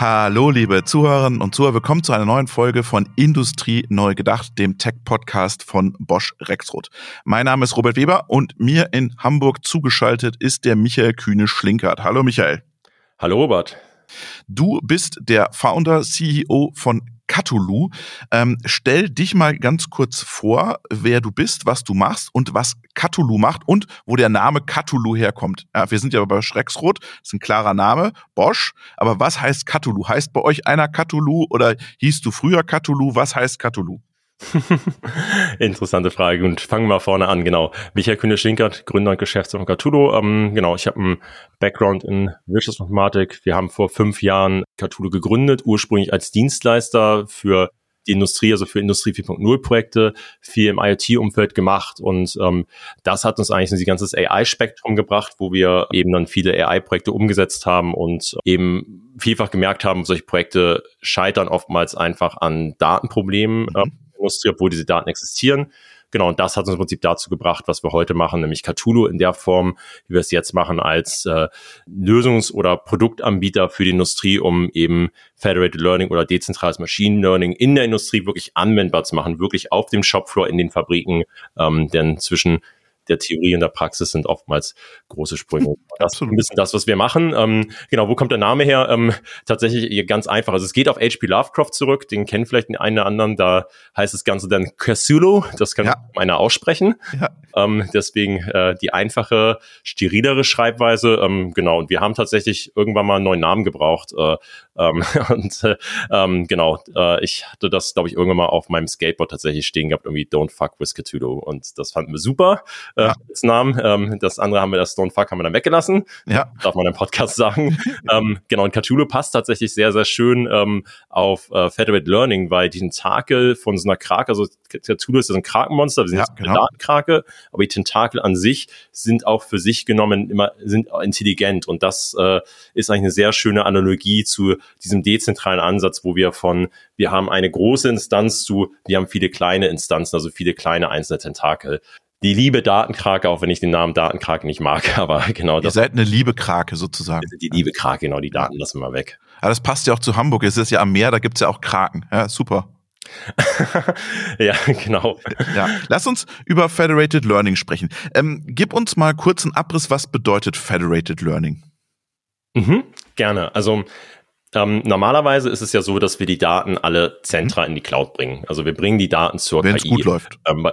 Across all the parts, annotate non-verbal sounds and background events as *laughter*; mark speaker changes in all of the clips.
Speaker 1: Hallo, liebe Zuhörerinnen und Zuhörer. Willkommen zu einer neuen Folge von Industrie neu gedacht, dem Tech-Podcast von Bosch Rexroth. Mein Name ist Robert Weber und mir in Hamburg zugeschaltet ist der Michael Kühne-Schlinkert. Hallo, Michael.
Speaker 2: Hallo, Robert.
Speaker 1: Du bist der Founder, CEO von Cthulhu. Ähm, stell dich mal ganz kurz vor, wer du bist, was du machst und was Cthulhu macht und wo der Name Cthulhu herkommt. Ja, wir sind ja bei Schrecksrot, ist ein klarer Name, Bosch. Aber was heißt Cthulhu? Heißt bei euch einer Cthulhu oder hieß du früher Cthulhu? Was heißt Cthulhu? *laughs*
Speaker 2: Interessante Frage und fangen wir vorne an, genau. Michael Kühne-Schinkert, Gründer und Geschäftsführer von Cthulhu. Ähm, genau, ich habe einen Background in Wirtschaftsmathematik. Wir haben vor fünf Jahren Cthulhu gegründet, ursprünglich als Dienstleister für die Industrie, also für Industrie 4.0 Projekte, viel im IoT-Umfeld gemacht und ähm, das hat uns eigentlich in die ganze AI-Spektrum gebracht, wo wir eben dann viele AI-Projekte umgesetzt haben und eben vielfach gemerkt haben, solche Projekte scheitern oftmals einfach an Datenproblemen. Mhm. Industrie, obwohl diese Daten existieren. Genau, und das hat uns im Prinzip dazu gebracht, was wir heute machen, nämlich Cthulhu in der Form, wie wir es jetzt machen, als äh, Lösungs- oder Produktanbieter für die Industrie, um eben Federated Learning oder dezentrales Machine Learning in der Industrie wirklich anwendbar zu machen, wirklich auf dem Shopfloor in den Fabriken, ähm, denn zwischen der Theorie und der Praxis sind oftmals große Sprünge. *laughs* Das ist ein bisschen das, was wir machen. Ähm, genau, wo kommt der Name her? Ähm, tatsächlich ganz einfach. Also es geht auf H.P. Lovecraft zurück. Den kennen vielleicht den einen oder anderen. Da heißt das Ganze dann Cthulhu. Das kann ja. einer aussprechen. Ja. Ähm, deswegen äh, die einfache, sterilere Schreibweise. Ähm, genau. Und wir haben tatsächlich irgendwann mal einen neuen Namen gebraucht. Äh, ähm, *laughs* und äh, ähm, genau, äh, ich hatte das, glaube ich, irgendwann mal auf meinem Skateboard tatsächlich stehen gehabt, irgendwie Don't fuck with Cthulhu. Und das fanden wir super äh, ja. als Namen. Ähm, das andere haben wir, das Don't fuck haben wir dann weggelassen. Ja. Darf man im Podcast sagen. *laughs* ähm, genau, und Cthulhu passt tatsächlich sehr, sehr schön ähm, auf äh, Federated Learning, weil die Tentakel von so einer Krake, also Cthulhu ist ja so ein Krakenmonster, wir sind ja, jetzt genau. Datenkrake, aber die Tentakel an sich sind auch für sich genommen immer sind intelligent und das äh, ist eigentlich eine sehr schöne Analogie zu diesem dezentralen Ansatz, wo wir von wir haben eine große Instanz zu wir haben viele kleine Instanzen, also viele kleine einzelne Tentakel die liebe Datenkrake, auch wenn ich den Namen Datenkrake nicht mag, *laughs* aber genau
Speaker 1: das. Ihr seid eine liebe Krake sozusagen.
Speaker 2: Die liebe Krake, genau, die Daten lassen wir mal weg.
Speaker 1: Aber das passt ja auch zu Hamburg. Es ist ja am Meer, da gibt's ja auch Kraken. Ja, super. *laughs*
Speaker 2: ja, genau.
Speaker 1: Ja, lass uns über Federated Learning sprechen. Ähm, gib uns mal kurz einen Abriss, was bedeutet Federated Learning?
Speaker 2: Mhm, gerne. Also ähm, normalerweise ist es ja so, dass wir die Daten alle Zentra in die Cloud bringen. Also wir bringen die Daten zur
Speaker 1: Wenn's KI. Wenn es gut läuft.
Speaker 2: Ähm,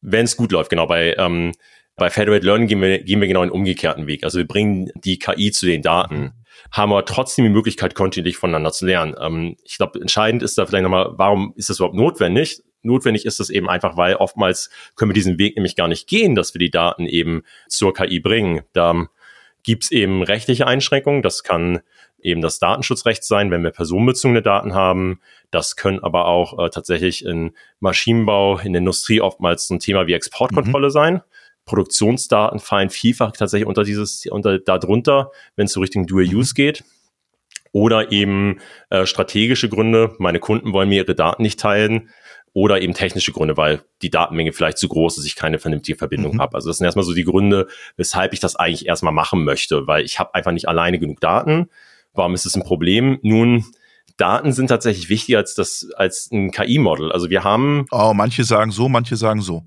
Speaker 2: Wenn es gut läuft, genau. Bei, ähm, bei Federated Learning gehen wir, gehen wir genau einen umgekehrten Weg. Also wir bringen die KI zu den Daten. Haben aber trotzdem die Möglichkeit, kontinuierlich voneinander zu lernen. Ähm, ich glaube, entscheidend ist da vielleicht nochmal, warum ist das überhaupt notwendig? Notwendig ist das eben einfach, weil oftmals können wir diesen Weg nämlich gar nicht gehen, dass wir die Daten eben zur KI bringen. Da gibt es eben rechtliche Einschränkungen. Das kann eben das Datenschutzrecht sein, wenn wir personenbezogene Daten haben. Das können aber auch äh, tatsächlich in Maschinenbau, in der Industrie oftmals so ein Thema wie Exportkontrolle mhm. sein. Produktionsdaten fallen vielfach tatsächlich unter dieses, unter darunter, wenn es so Richtung Dual mhm. Use geht. Oder eben äh, strategische Gründe, meine Kunden wollen mir ihre Daten nicht teilen. Oder eben technische Gründe, weil die Datenmenge vielleicht zu groß ist, ich keine vernünftige Verbindung mhm. habe. Also das sind erstmal so die Gründe, weshalb ich das eigentlich erstmal machen möchte, weil ich habe einfach nicht alleine genug Daten. Warum ist es ein Problem? Nun, Daten sind tatsächlich wichtiger als das als ein KI-Model. Also wir haben.
Speaker 1: Oh, manche sagen so, manche sagen so.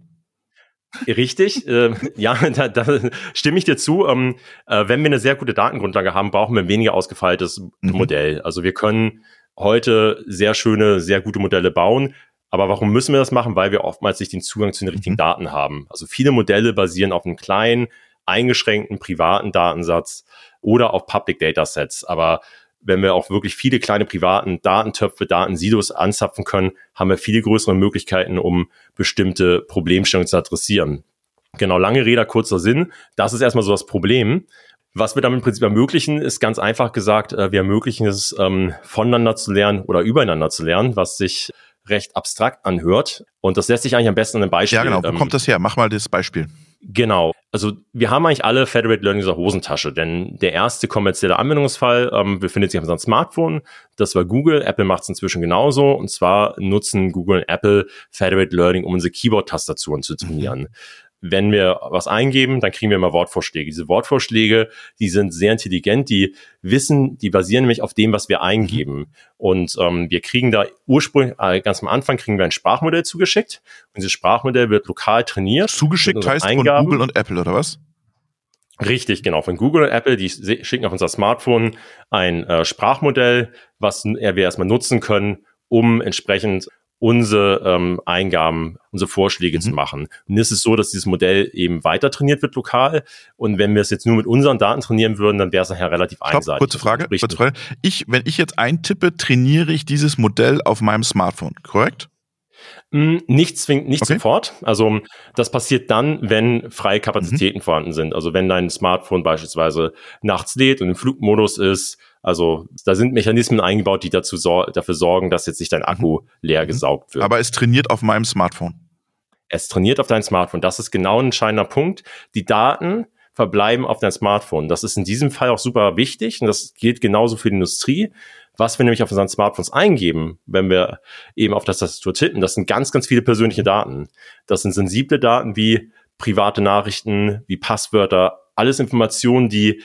Speaker 2: Richtig, äh, ja, *laughs* da, da stimme ich dir zu. Ähm, äh, wenn wir eine sehr gute Datengrundlage haben, brauchen wir ein weniger ausgefeiltes mhm. Modell. Also wir können heute sehr schöne, sehr gute Modelle bauen. Aber warum müssen wir das machen? Weil wir oftmals nicht den Zugang zu den richtigen mhm. Daten haben. Also viele Modelle basieren auf einem kleinen, eingeschränkten privaten Datensatz oder auf Public Datasets. Aber wenn wir auch wirklich viele kleine privaten Datentöpfe, Datensilos anzapfen können, haben wir viele größere Möglichkeiten, um bestimmte Problemstellungen zu adressieren. Genau, lange Rede, kurzer Sinn. Das ist erstmal so das Problem. Was wir damit im Prinzip ermöglichen, ist ganz einfach gesagt, äh, wir ermöglichen es, ähm, voneinander zu lernen oder übereinander zu lernen, was sich recht abstrakt anhört. Und das lässt sich eigentlich am besten an einem Beispiel.
Speaker 1: Ja, genau. Wo ähm, kommt das her? Mach mal das Beispiel.
Speaker 2: Genau. Also wir haben eigentlich alle Federated Learning in der Hosentasche, denn der erste kommerzielle Anwendungsfall ähm, befindet sich auf unserem Smartphone. Das war Google. Apple macht es inzwischen genauso. Und zwar nutzen Google und Apple Federated Learning, um unsere Keyboard-Tastaturen zu trainieren. Mhm. Wenn wir was eingeben, dann kriegen wir immer Wortvorschläge. Diese Wortvorschläge, die sind sehr intelligent, die wissen, die basieren nämlich auf dem, was wir eingeben. Und ähm, wir kriegen da ursprünglich, äh, ganz am Anfang kriegen wir ein Sprachmodell zugeschickt. Und dieses Sprachmodell wird lokal trainiert.
Speaker 1: Zugeschickt heißt Eingaben. von Google und Apple, oder was?
Speaker 2: Richtig, genau. Von Google und Apple, die schicken auf unser Smartphone ein äh, Sprachmodell, was wir erstmal nutzen können, um entsprechend unsere ähm, Eingaben, unsere Vorschläge mhm. zu machen. Und es ist so, dass dieses Modell eben weiter trainiert wird lokal. Und wenn wir es jetzt nur mit unseren Daten trainieren würden, dann wäre es nachher relativ Stopp, einseitig.
Speaker 1: Kurze Frage, kurze Frage. Ich, wenn ich jetzt eintippe, trainiere ich dieses Modell auf meinem Smartphone, korrekt?
Speaker 2: Mm, nicht zwingend, nicht okay. sofort. Also das passiert dann, wenn freie Kapazitäten mhm. vorhanden sind. Also wenn dein Smartphone beispielsweise nachts lädt und im Flugmodus ist, also da sind Mechanismen eingebaut, die dazu sor dafür sorgen, dass jetzt nicht dein Akku mhm. leer mhm. gesaugt wird.
Speaker 1: Aber es trainiert auf meinem Smartphone.
Speaker 2: Es trainiert auf dein Smartphone. Das ist genau ein entscheidender Punkt. Die Daten verbleiben auf dein Smartphone. Das ist in diesem Fall auch super wichtig und das gilt genauso für die Industrie. Was wir nämlich auf unseren Smartphones eingeben, wenn wir eben auf das Tastatur tippen, das sind ganz, ganz viele persönliche Daten. Das sind sensible Daten wie private Nachrichten, wie Passwörter, alles Informationen, die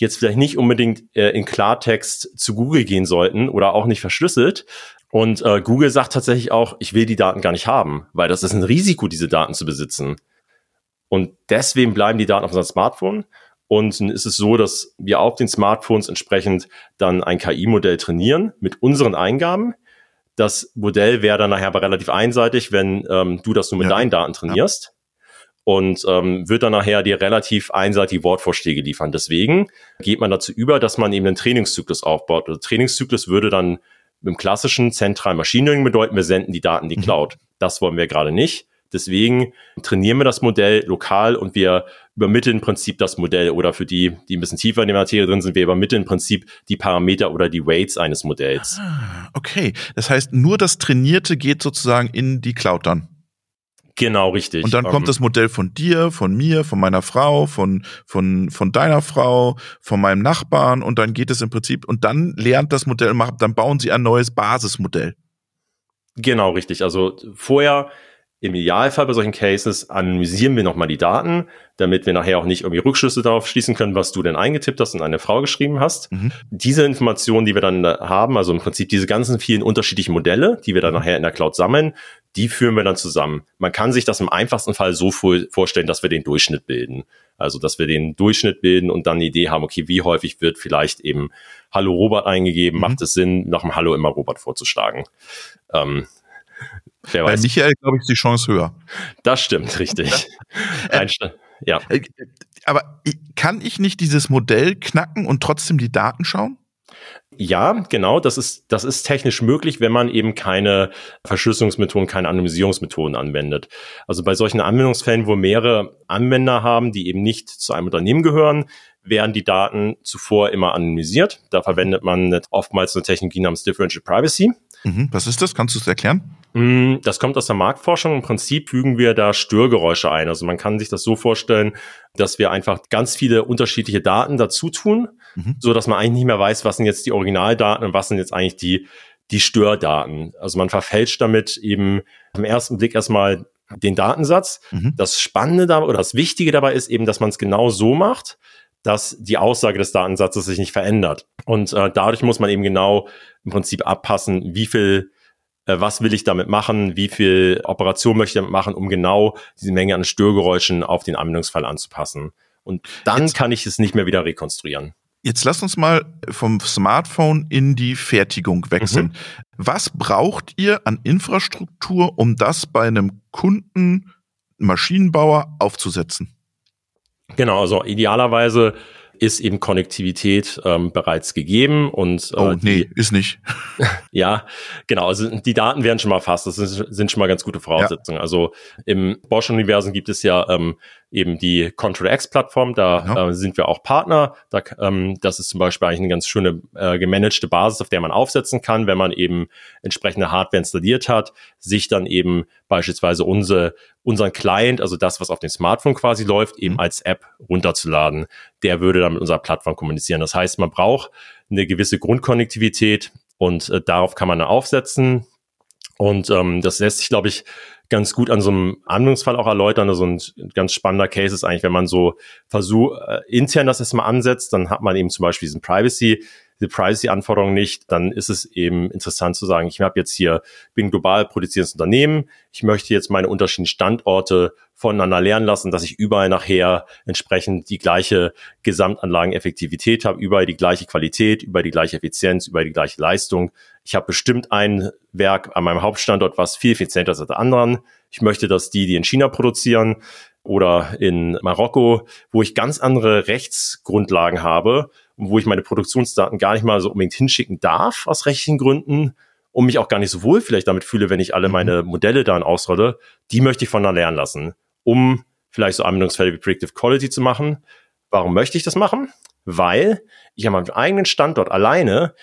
Speaker 2: jetzt vielleicht nicht unbedingt äh, in Klartext zu Google gehen sollten oder auch nicht verschlüsselt. Und äh, Google sagt tatsächlich auch, ich will die Daten gar nicht haben, weil das ist ein Risiko, diese Daten zu besitzen. Und deswegen bleiben die Daten auf unserem Smartphone. Und dann ist es so, dass wir auf den Smartphones entsprechend dann ein KI-Modell trainieren mit unseren Eingaben. Das Modell wäre dann nachher aber relativ einseitig, wenn ähm, du das nur mit ja. deinen Daten trainierst. Ja und ähm, wird dann nachher dir relativ einseitige Wortvorschläge liefern. Deswegen geht man dazu über, dass man eben einen Trainingszyklus aufbaut. Der also Trainingszyklus würde dann im klassischen zentralen Machine Learning bedeuten, wir senden die Daten in die mhm. Cloud. Das wollen wir gerade nicht. Deswegen trainieren wir das Modell lokal und wir übermitteln im Prinzip das Modell oder für die, die ein bisschen tiefer in der Materie drin sind, wir übermitteln im Prinzip die Parameter oder die Weights eines Modells.
Speaker 1: Ah, okay. Das heißt, nur das Trainierte geht sozusagen in die Cloud dann.
Speaker 2: Genau, richtig.
Speaker 1: Und dann kommt ähm, das Modell von dir, von mir, von meiner Frau, von, von, von deiner Frau, von meinem Nachbarn und dann geht es im Prinzip und dann lernt das Modell, dann bauen sie ein neues Basismodell.
Speaker 2: Genau, richtig. Also vorher im Idealfall bei solchen Cases analysieren wir nochmal die Daten, damit wir nachher auch nicht irgendwie Rückschlüsse darauf schließen können, was du denn eingetippt hast und eine Frau geschrieben hast. Mhm. Diese Informationen, die wir dann haben, also im Prinzip diese ganzen vielen unterschiedlichen Modelle, die wir dann mhm. nachher in der Cloud sammeln, die führen wir dann zusammen. Man kann sich das im einfachsten Fall so vorstellen, dass wir den Durchschnitt bilden. Also, dass wir den Durchschnitt bilden und dann eine Idee haben, okay, wie häufig wird vielleicht eben Hallo Robert eingegeben? Mhm. Macht es Sinn, nach dem Hallo immer Robert vorzuschlagen? Ähm,
Speaker 1: Wer weiß. Bei Michael, glaube ich, ist die Chance höher.
Speaker 2: Das stimmt, richtig. *laughs* äh,
Speaker 1: ja. Äh, aber kann ich nicht dieses Modell knacken und trotzdem die Daten schauen?
Speaker 2: Ja, genau, das ist, das ist technisch möglich, wenn man eben keine Verschlüsselungsmethoden, keine Anonymisierungsmethoden anwendet. Also bei solchen Anwendungsfällen, wo mehrere Anwender haben, die eben nicht zu einem Unternehmen gehören, werden die Daten zuvor immer anonymisiert. Da verwendet man oftmals eine Technologie namens Differential Privacy.
Speaker 1: Mhm, was ist das? Kannst du es erklären?
Speaker 2: Mm, das kommt aus der Marktforschung. Im Prinzip fügen wir da Störgeräusche ein. Also man kann sich das so vorstellen, dass wir einfach ganz viele unterschiedliche Daten dazu tun, mhm. so dass man eigentlich nicht mehr weiß, was sind jetzt die Originaldaten und was sind jetzt eigentlich die, die Stördaten. Also man verfälscht damit eben im ersten Blick erstmal den Datensatz. Mhm. Das Spannende dabei oder das Wichtige dabei ist eben, dass man es genau so macht, dass die Aussage des Datensatzes sich nicht verändert. Und äh, dadurch muss man eben genau im Prinzip abpassen, wie viel was will ich damit machen, wie viel Operation möchte ich damit machen, um genau diese Menge an Störgeräuschen auf den Anwendungsfall anzupassen. Und dann jetzt, kann ich es nicht mehr wieder rekonstruieren.
Speaker 1: Jetzt lass uns mal vom Smartphone in die Fertigung wechseln. Mhm. Was braucht ihr an Infrastruktur, um das bei einem Kunden, Maschinenbauer aufzusetzen?
Speaker 2: Genau, also idealerweise ist eben Konnektivität ähm, bereits gegeben und
Speaker 1: äh, oh nee, die, ist nicht. *laughs*
Speaker 2: ja, genau. Also die Daten werden schon mal fast. Das sind, sind schon mal ganz gute Voraussetzungen. Ja. Also im Bosch-Universum gibt es ja ähm, eben die Control-X-Plattform, da ja. äh, sind wir auch Partner. Da, ähm, das ist zum Beispiel eigentlich eine ganz schöne äh, gemanagte Basis, auf der man aufsetzen kann, wenn man eben entsprechende Hardware installiert hat, sich dann eben beispielsweise unsere, unseren Client, also das, was auf dem Smartphone quasi läuft, eben mhm. als App runterzuladen. Der würde dann mit unserer Plattform kommunizieren. Das heißt, man braucht eine gewisse Grundkonnektivität und äh, darauf kann man dann aufsetzen. Und ähm, das lässt sich, glaube ich, ganz gut an so einem Anwendungsfall auch erläutern. Also ein ganz spannender Case ist eigentlich, wenn man so versucht, äh, intern das erstmal ansetzt, dann hat man eben zum Beispiel diesen Privacy diese Privacy-Anforderungen nicht, dann ist es eben interessant zu sagen, ich habe jetzt hier, bin global produzierendes Unternehmen, ich möchte jetzt meine unterschiedlichen Standorte voneinander lernen lassen, dass ich überall nachher entsprechend die gleiche Gesamtanlageneffektivität habe, überall die gleiche Qualität, überall die gleiche Effizienz, überall die gleiche Leistung. Ich habe bestimmt ein Werk an meinem Hauptstandort, was viel effizienter ist als der anderen. Ich möchte, dass die, die in China produzieren oder in Marokko, wo ich ganz andere Rechtsgrundlagen habe wo ich meine Produktionsdaten gar nicht mal so unbedingt hinschicken darf aus rechtlichen Gründen und mich auch gar nicht so wohl vielleicht damit fühle, wenn ich alle mhm. meine Modelle dann ausrolle, die möchte ich von da lernen lassen, um vielleicht so Anwendungsfälle wie Predictive Quality zu machen. Warum möchte ich das machen? Weil ich an meinem eigenen Standort alleine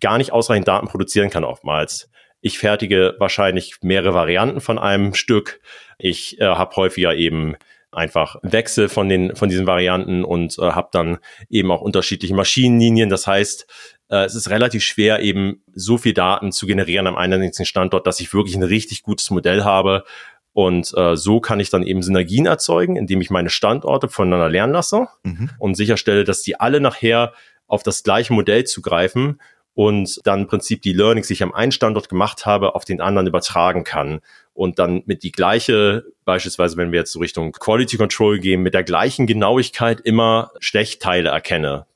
Speaker 2: gar nicht ausreichend Daten produzieren kann oftmals. Ich fertige wahrscheinlich mehrere Varianten von einem Stück. Ich äh, habe häufiger eben einfach Wechsel von den von diesen Varianten und äh, habe dann eben auch unterschiedliche Maschinenlinien. Das heißt, äh, es ist relativ schwer, eben so viel Daten zu generieren am einzelnen Standort, dass ich wirklich ein richtig gutes Modell habe. Und äh, so kann ich dann eben Synergien erzeugen, indem ich meine Standorte voneinander lernen lasse mhm. und sicherstelle, dass die alle nachher auf das gleiche Modell zugreifen und dann im Prinzip die Learnings, die ich am einen Standort gemacht habe, auf den anderen übertragen kann und dann mit die gleiche, beispielsweise wenn wir jetzt so Richtung Quality Control gehen, mit der gleichen Genauigkeit immer Schlechtteile erkenne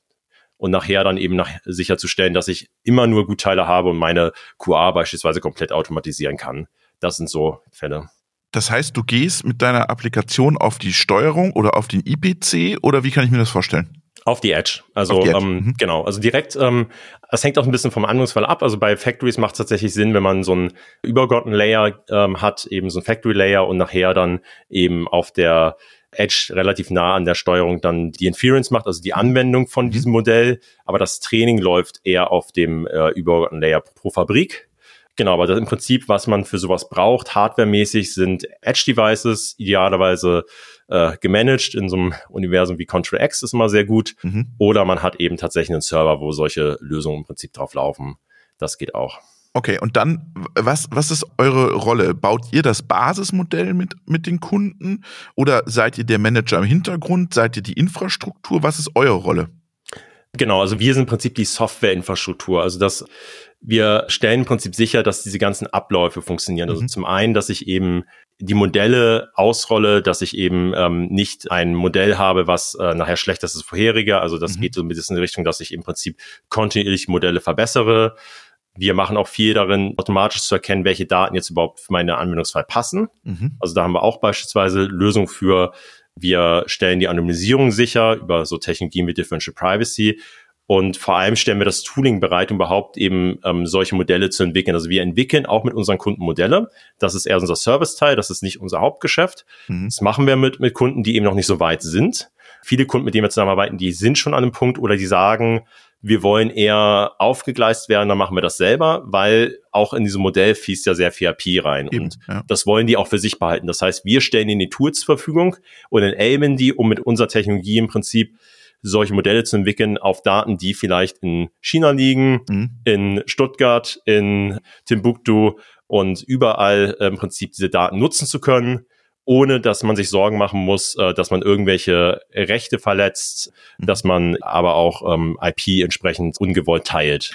Speaker 2: und nachher dann eben nach, sicherzustellen, dass ich immer nur Gutteile habe und meine QA beispielsweise komplett automatisieren kann. Das sind so Fälle.
Speaker 1: Das heißt, du gehst mit deiner Applikation auf die Steuerung oder auf den IPC oder wie kann ich mir das vorstellen?
Speaker 2: Auf die Edge. Also die Edge. Ähm, mhm. genau, also direkt, ähm, es hängt auch ein bisschen vom Anwendungsfall ab. Also bei Factories macht es tatsächlich Sinn, wenn man so einen übergeordneten Layer ähm, hat, eben so ein Factory Layer und nachher dann eben auf der Edge relativ nah an der Steuerung dann die Inference macht, also die Anwendung von mhm. diesem Modell. Aber das Training läuft eher auf dem äh, übergeordneten Layer pro Fabrik. Genau, aber das im Prinzip, was man für sowas braucht, hardwaremäßig, sind Edge-Devices, idealerweise äh, gemanagt in so einem Universum wie Control X ist immer sehr gut. Mhm. Oder man hat eben tatsächlich einen Server, wo solche Lösungen im Prinzip drauf laufen. Das geht auch.
Speaker 1: Okay, und dann, was, was ist eure Rolle? Baut ihr das Basismodell mit, mit den Kunden oder seid ihr der Manager im Hintergrund? Seid ihr die Infrastruktur? Was ist eure Rolle?
Speaker 2: Genau, also wir sind im Prinzip die Softwareinfrastruktur. Also das, wir stellen im Prinzip sicher, dass diese ganzen Abläufe funktionieren. Also mhm. zum einen, dass ich eben die Modelle ausrolle, dass ich eben ähm, nicht ein Modell habe, was äh, nachher schlechter ist als das vorherige. Also das mhm. geht so ein bisschen in die Richtung, dass ich im Prinzip kontinuierlich Modelle verbessere. Wir machen auch viel darin, automatisch zu erkennen, welche Daten jetzt überhaupt für meine Anwendungsfall passen. Mhm. Also da haben wir auch beispielsweise Lösungen für, wir stellen die Anonymisierung sicher über so Technologien wie Differential Privacy und vor allem stellen wir das Tooling bereit, um überhaupt eben ähm, solche Modelle zu entwickeln. Also wir entwickeln auch mit unseren Kunden Modelle. Das ist eher unser Service-Teil, das ist nicht unser Hauptgeschäft. Mhm. Das machen wir mit, mit Kunden, die eben noch nicht so weit sind. Viele Kunden, mit denen wir zusammenarbeiten, die sind schon an einem Punkt oder die sagen, wir wollen eher aufgegleist werden, dann machen wir das selber, weil auch in diesem Modell fließt ja sehr viel API rein. Eben, und ja. das wollen die auch für sich behalten. Das heißt, wir stellen ihnen die Tools zur Verfügung und enablen die, um mit unserer Technologie im Prinzip solche Modelle zu entwickeln auf Daten, die vielleicht in China liegen, mhm. in Stuttgart, in Timbuktu und überall äh, im Prinzip diese Daten nutzen zu können, ohne dass man sich Sorgen machen muss, äh, dass man irgendwelche Rechte verletzt, mhm. dass man aber auch ähm, IP entsprechend ungewollt teilt.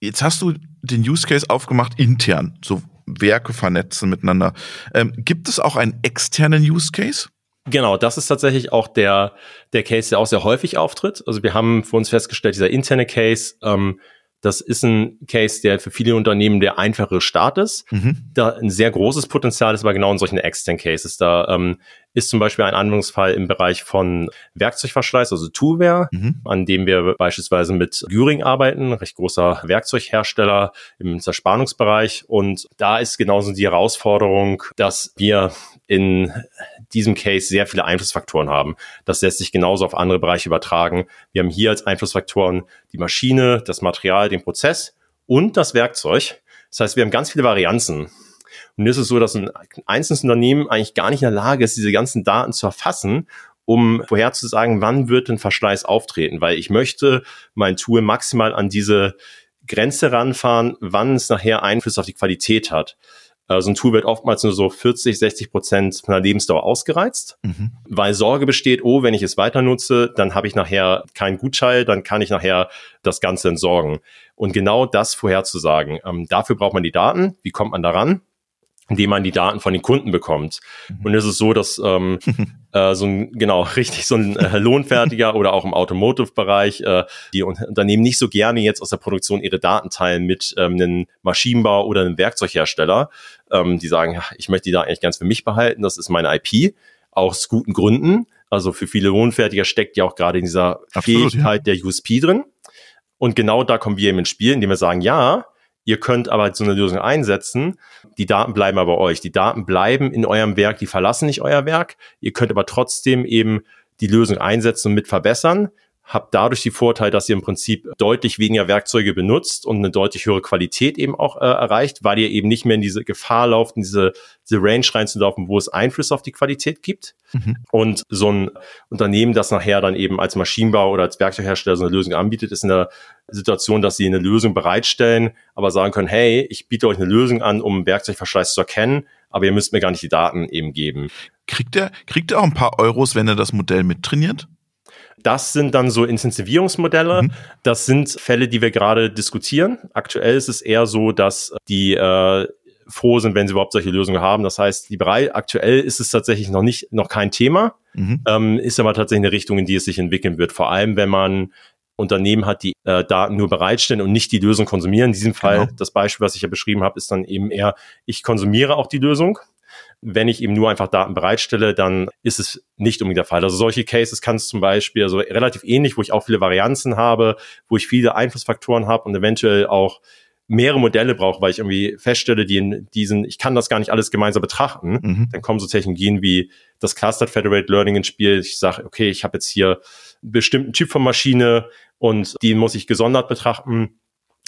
Speaker 1: Jetzt hast du den Use Case aufgemacht intern, so Werke vernetzen miteinander. Ähm, gibt es auch einen externen Use Case?
Speaker 2: Genau, das ist tatsächlich auch der, der Case, der auch sehr häufig auftritt. Also wir haben für uns festgestellt, dieser interne Case, ähm, das ist ein Case, der für viele Unternehmen der einfache Start ist. Mhm. Da ein sehr großes Potenzial ist aber genau in solchen externen Cases. Da ähm, ist zum Beispiel ein Anwendungsfall im Bereich von Werkzeugverschleiß, also Toolware, mhm. an dem wir beispielsweise mit Güring arbeiten, recht großer Werkzeughersteller im Zerspannungsbereich. Und da ist genauso die Herausforderung, dass wir in diesem Case sehr viele Einflussfaktoren haben. Das lässt sich genauso auf andere Bereiche übertragen. Wir haben hier als Einflussfaktoren die Maschine, das Material, den Prozess und das Werkzeug. Das heißt, wir haben ganz viele Varianzen. Und es ist so, dass ein einzelnes Unternehmen eigentlich gar nicht in der Lage ist, diese ganzen Daten zu erfassen, um vorherzusagen, wann wird ein Verschleiß auftreten, weil ich möchte mein Tool maximal an diese Grenze ranfahren, wann es nachher Einfluss auf die Qualität hat. Äh, so ein Tool wird oftmals nur so 40, 60 Prozent von der Lebensdauer ausgereizt, mhm. weil Sorge besteht, oh, wenn ich es weiter nutze, dann habe ich nachher keinen Gutschein, dann kann ich nachher das Ganze entsorgen. Und genau das vorherzusagen, ähm, dafür braucht man die Daten. Wie kommt man daran? Indem man die Daten von den Kunden bekommt. Mhm. Und es ist so, dass ähm, *laughs* äh, so ein, genau, *laughs* richtig, so ein äh, Lohnfertiger oder auch im Automotive-Bereich äh, die Unternehmen nicht so gerne jetzt aus der Produktion ihre Daten teilen mit ähm, einem Maschinenbau oder einem Werkzeughersteller. Ähm, die sagen, ich möchte die Daten eigentlich ganz für mich behalten, das ist meine IP, aus guten Gründen. Also für viele Lohnfertiger steckt ja auch gerade in dieser Absolut, Fähigkeit ja. der USP drin. Und genau da kommen wir eben ins Spiel, indem wir sagen, ja, Ihr könnt aber so eine Lösung einsetzen. Die Daten bleiben aber bei euch. Die Daten bleiben in eurem Werk, die verlassen nicht euer Werk. Ihr könnt aber trotzdem eben die Lösung einsetzen und mit verbessern habt dadurch die Vorteile, dass ihr im Prinzip deutlich weniger Werkzeuge benutzt und eine deutlich höhere Qualität eben auch äh, erreicht, weil ihr eben nicht mehr in diese Gefahr lauft, in diese, diese Range reinzulaufen, wo es Einfluss auf die Qualität gibt. Mhm. Und so ein Unternehmen, das nachher dann eben als Maschinenbau oder als Werkzeughersteller so eine Lösung anbietet, ist in der Situation, dass sie eine Lösung bereitstellen, aber sagen können, hey, ich biete euch eine Lösung an, um Werkzeugverschleiß zu erkennen, aber ihr müsst mir gar nicht die Daten eben geben.
Speaker 1: Kriegt er, kriegt er auch ein paar Euros, wenn er das Modell mittrainiert?
Speaker 2: Das sind dann so Intensivierungsmodelle. Mhm. Das sind Fälle, die wir gerade diskutieren. Aktuell ist es eher so, dass die äh, froh sind, wenn sie überhaupt solche Lösungen haben. Das heißt, liberal aktuell ist es tatsächlich noch nicht, noch kein Thema, mhm. ähm, ist aber tatsächlich eine Richtung, in die es sich entwickeln wird. Vor allem, wenn man Unternehmen hat, die äh, Daten nur bereitstellen und nicht die Lösung konsumieren. In diesem Fall, genau. das Beispiel, was ich ja beschrieben habe, ist dann eben eher, ich konsumiere auch die Lösung. Wenn ich eben nur einfach Daten bereitstelle, dann ist es nicht unbedingt der Fall. Also solche Cases kann es zum Beispiel, also relativ ähnlich, wo ich auch viele Varianzen habe, wo ich viele Einflussfaktoren habe und eventuell auch mehrere Modelle brauche, weil ich irgendwie feststelle, die in diesen, ich kann das gar nicht alles gemeinsam betrachten, mhm. dann kommen so Technologien wie das Clustered Federated Learning ins Spiel. Ich sage, okay, ich habe jetzt hier einen bestimmten Typ von Maschine und die muss ich gesondert betrachten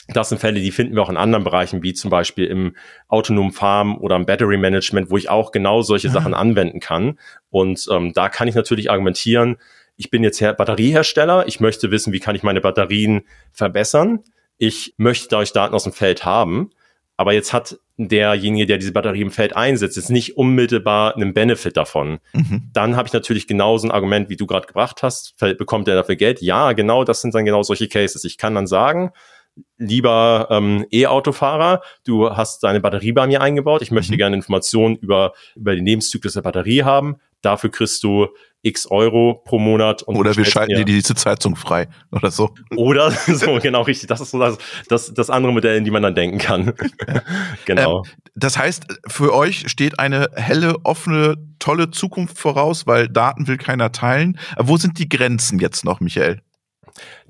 Speaker 2: das sind Fälle, die finden wir auch in anderen Bereichen, wie zum Beispiel im autonomen Farm oder im Battery Management, wo ich auch genau solche ja. Sachen anwenden kann. Und ähm, da kann ich natürlich argumentieren, ich bin jetzt Batteriehersteller, ich möchte wissen, wie kann ich meine Batterien verbessern. Ich möchte dadurch Daten aus dem Feld haben. Aber jetzt hat derjenige, der diese Batterie im Feld einsetzt, jetzt nicht unmittelbar einen Benefit davon. Mhm. Dann habe ich natürlich genauso ein Argument, wie du gerade gebracht hast. Bekommt er dafür Geld? Ja, genau, das sind dann genau solche Cases. Ich kann dann sagen, lieber ähm, E-Autofahrer, du hast deine Batterie bei mir eingebaut, ich möchte mhm. gerne Informationen über, über den Lebenszyklus der Batterie haben, dafür kriegst du x Euro pro Monat.
Speaker 1: Und oder wir schalten dir die Sitzheizung frei oder so.
Speaker 2: Oder *laughs* so, genau richtig. Das ist so das, das, das andere Modell, in die man dann denken kann. *laughs*
Speaker 1: genau. Ähm, das heißt, für euch steht eine helle, offene, tolle Zukunft voraus, weil Daten will keiner teilen. Wo sind die Grenzen jetzt noch, Michael?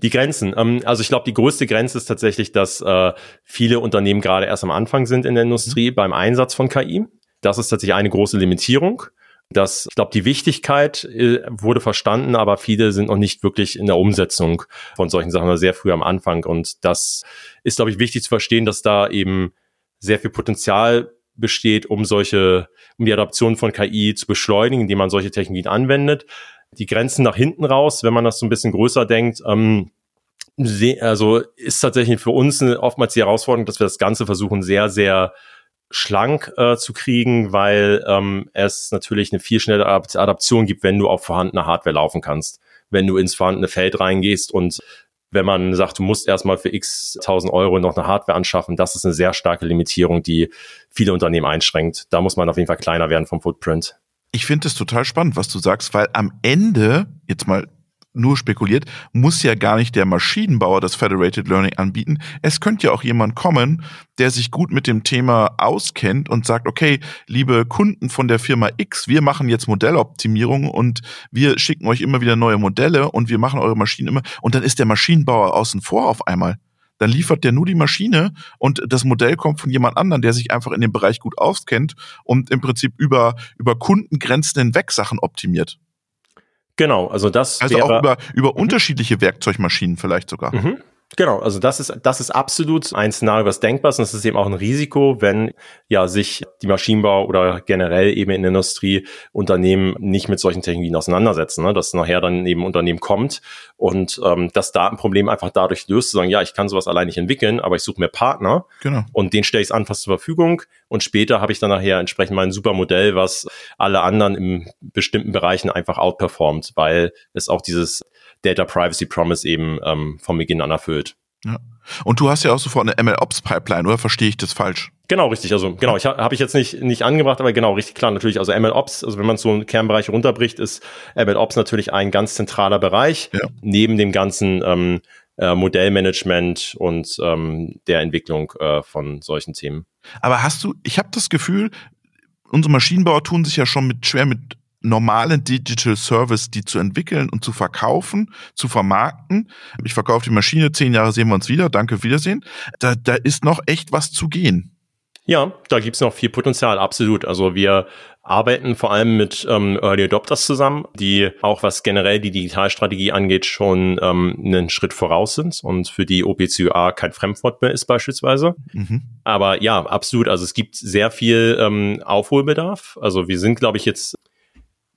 Speaker 2: Die Grenzen. Ähm, also ich glaube, die größte Grenze ist tatsächlich, dass äh, viele Unternehmen gerade erst am Anfang sind in der Industrie mhm. beim Einsatz von KI. Das ist tatsächlich eine große Limitierung. Das, ich glaube, die Wichtigkeit äh, wurde verstanden, aber viele sind noch nicht wirklich in der Umsetzung von solchen Sachen sehr früh am Anfang. Und das ist, glaube ich, wichtig zu verstehen, dass da eben sehr viel Potenzial besteht, um solche, um die Adaption von KI zu beschleunigen, indem man solche Technologien anwendet die Grenzen nach hinten raus, wenn man das so ein bisschen größer denkt. Ähm, also ist tatsächlich für uns oftmals die Herausforderung, dass wir das Ganze versuchen, sehr, sehr schlank äh, zu kriegen, weil ähm, es natürlich eine viel schnellere Adaption gibt, wenn du auf vorhandene Hardware laufen kannst. Wenn du ins vorhandene Feld reingehst und wenn man sagt, du musst erstmal für x tausend Euro noch eine Hardware anschaffen, das ist eine sehr starke Limitierung, die viele Unternehmen einschränkt. Da muss man auf jeden Fall kleiner werden vom Footprint
Speaker 1: ich finde es total spannend, was du sagst, weil am Ende, jetzt mal nur spekuliert, muss ja gar nicht der Maschinenbauer das Federated Learning anbieten. Es könnte ja auch jemand kommen, der sich gut mit dem Thema auskennt und sagt, okay, liebe Kunden von der Firma X, wir machen jetzt Modelloptimierung und wir schicken euch immer wieder neue Modelle und wir machen eure Maschinen immer. Und dann ist der Maschinenbauer außen vor auf einmal dann liefert der nur die Maschine und das Modell kommt von jemand anderem, der sich einfach in dem Bereich gut auskennt und im Prinzip über, über Kundengrenzen hinweg Sachen optimiert.
Speaker 2: Genau, also das
Speaker 1: Also auch über, über mhm. unterschiedliche Werkzeugmaschinen vielleicht sogar. Mhm.
Speaker 2: Genau, also das ist, das ist absolut ein Szenario, was denkbar ist. Und es ist eben auch ein Risiko, wenn ja sich die Maschinenbau oder generell eben in der Industrie Unternehmen nicht mit solchen Technologien auseinandersetzen, ne? dass nachher dann eben Unternehmen kommt und ähm, das Datenproblem einfach dadurch löst, zu sagen, ja, ich kann sowas allein nicht entwickeln, aber ich suche mir Partner genau. und den stelle ich anfangs zur Verfügung und später habe ich dann nachher entsprechend mein super Modell, was alle anderen in bestimmten Bereichen einfach outperformt, weil es auch dieses Data Privacy Promise eben ähm, vom Beginn an erfüllt.
Speaker 1: Ja. Und du hast ja auch sofort eine MLOps-Pipeline, oder verstehe ich das falsch?
Speaker 2: Genau, richtig. Also genau, ich habe hab ich jetzt nicht, nicht angebracht, aber genau, richtig klar, natürlich. Also MLOps, also wenn man so einen Kernbereich runterbricht, ist MLOps natürlich ein ganz zentraler Bereich, ja. neben dem ganzen ähm, äh, Modellmanagement und ähm, der Entwicklung äh, von solchen Themen.
Speaker 1: Aber hast du, ich habe das Gefühl, unsere Maschinenbauer tun sich ja schon mit schwer mit normalen Digital Service, die zu entwickeln und zu verkaufen, zu vermarkten. Ich verkaufe die Maschine, zehn Jahre sehen wir uns wieder, danke, Wiedersehen. Da, da ist noch echt was zu gehen.
Speaker 2: Ja, da gibt's noch viel Potenzial, absolut. Also wir arbeiten vor allem mit ähm, Early Adopters zusammen, die auch was generell die Digitalstrategie angeht, schon ähm, einen Schritt voraus sind und für die OPCUA kein Fremdwort mehr ist beispielsweise. Mhm. Aber ja, absolut. Also es gibt sehr viel ähm, Aufholbedarf. Also wir sind, glaube ich, jetzt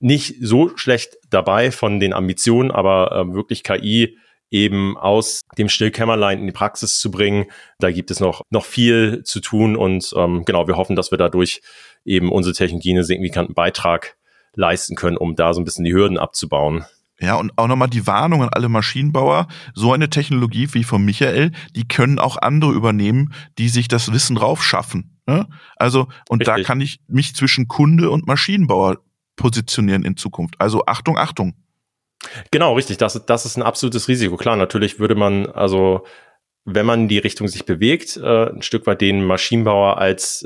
Speaker 2: nicht so schlecht dabei von den Ambitionen, aber äh, wirklich KI eben aus dem Stillkämmerlein in die Praxis zu bringen. Da gibt es noch, noch viel zu tun und ähm, genau, wir hoffen, dass wir dadurch eben unsere Technologie einen signifikanten Beitrag leisten können, um da so ein bisschen die Hürden abzubauen.
Speaker 1: Ja, und auch nochmal die Warnung an alle Maschinenbauer. So eine Technologie wie von Michael, die können auch andere übernehmen, die sich das Wissen raufschaffen. Ne? Also, und Richtig. da kann ich mich zwischen Kunde und Maschinenbauer positionieren in Zukunft. Also Achtung, Achtung.
Speaker 2: Genau, richtig. Das, das ist ein absolutes Risiko. Klar, natürlich würde man, also wenn man in die Richtung sich bewegt, äh, ein Stück weit den Maschinenbauer als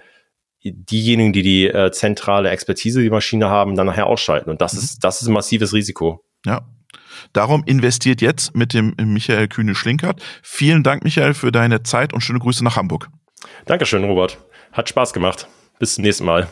Speaker 2: diejenigen, die die äh, zentrale Expertise die Maschine haben, dann nachher ausschalten. Und das mhm. ist, das ist ein massives Risiko.
Speaker 1: Ja. Darum investiert jetzt mit dem Michael Kühne-Schlinkert. Vielen Dank, Michael, für deine Zeit und schöne Grüße nach Hamburg.
Speaker 2: Dankeschön, Robert. Hat Spaß gemacht. Bis zum nächsten Mal.